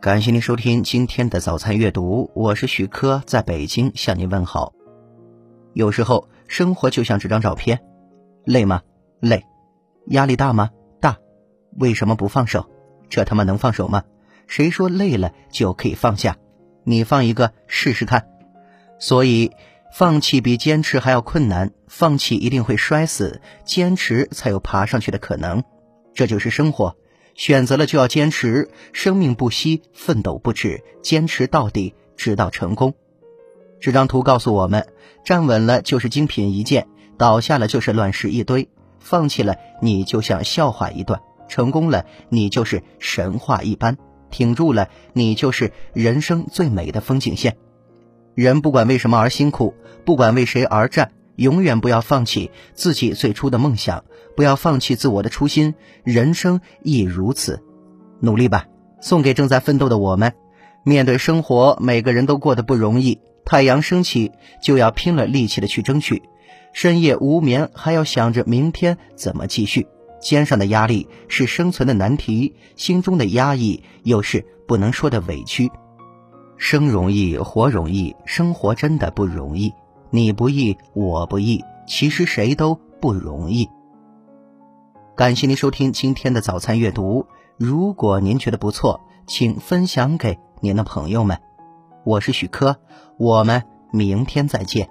感谢您收听今天的早餐阅读，我是许科，在北京向您问好。有时候生活就像这张照片，累吗？累。压力大吗？大。为什么不放手？这他妈能放手吗？谁说累了就可以放下？你放一个试试看。所以，放弃比坚持还要困难。放弃一定会摔死，坚持才有爬上去的可能。这就是生活。选择了就要坚持，生命不息，奋斗不止，坚持到底，直到成功。这张图告诉我们：站稳了就是精品一件，倒下了就是乱石一堆。放弃了，你就像笑话一段；成功了，你就是神话一般；挺住了，你就是人生最美的风景线。人不管为什么而辛苦，不管为谁而战。永远不要放弃自己最初的梦想，不要放弃自我的初心。人生亦如此，努力吧！送给正在奋斗的我们。面对生活，每个人都过得不容易。太阳升起，就要拼了力气的去争取；深夜无眠，还要想着明天怎么继续。肩上的压力是生存的难题，心中的压抑又是不能说的委屈。生容易，活容易，生活真的不容易。你不易，我不易，其实谁都不容易。感谢您收听今天的早餐阅读。如果您觉得不错，请分享给您的朋友们。我是许科，我们明天再见。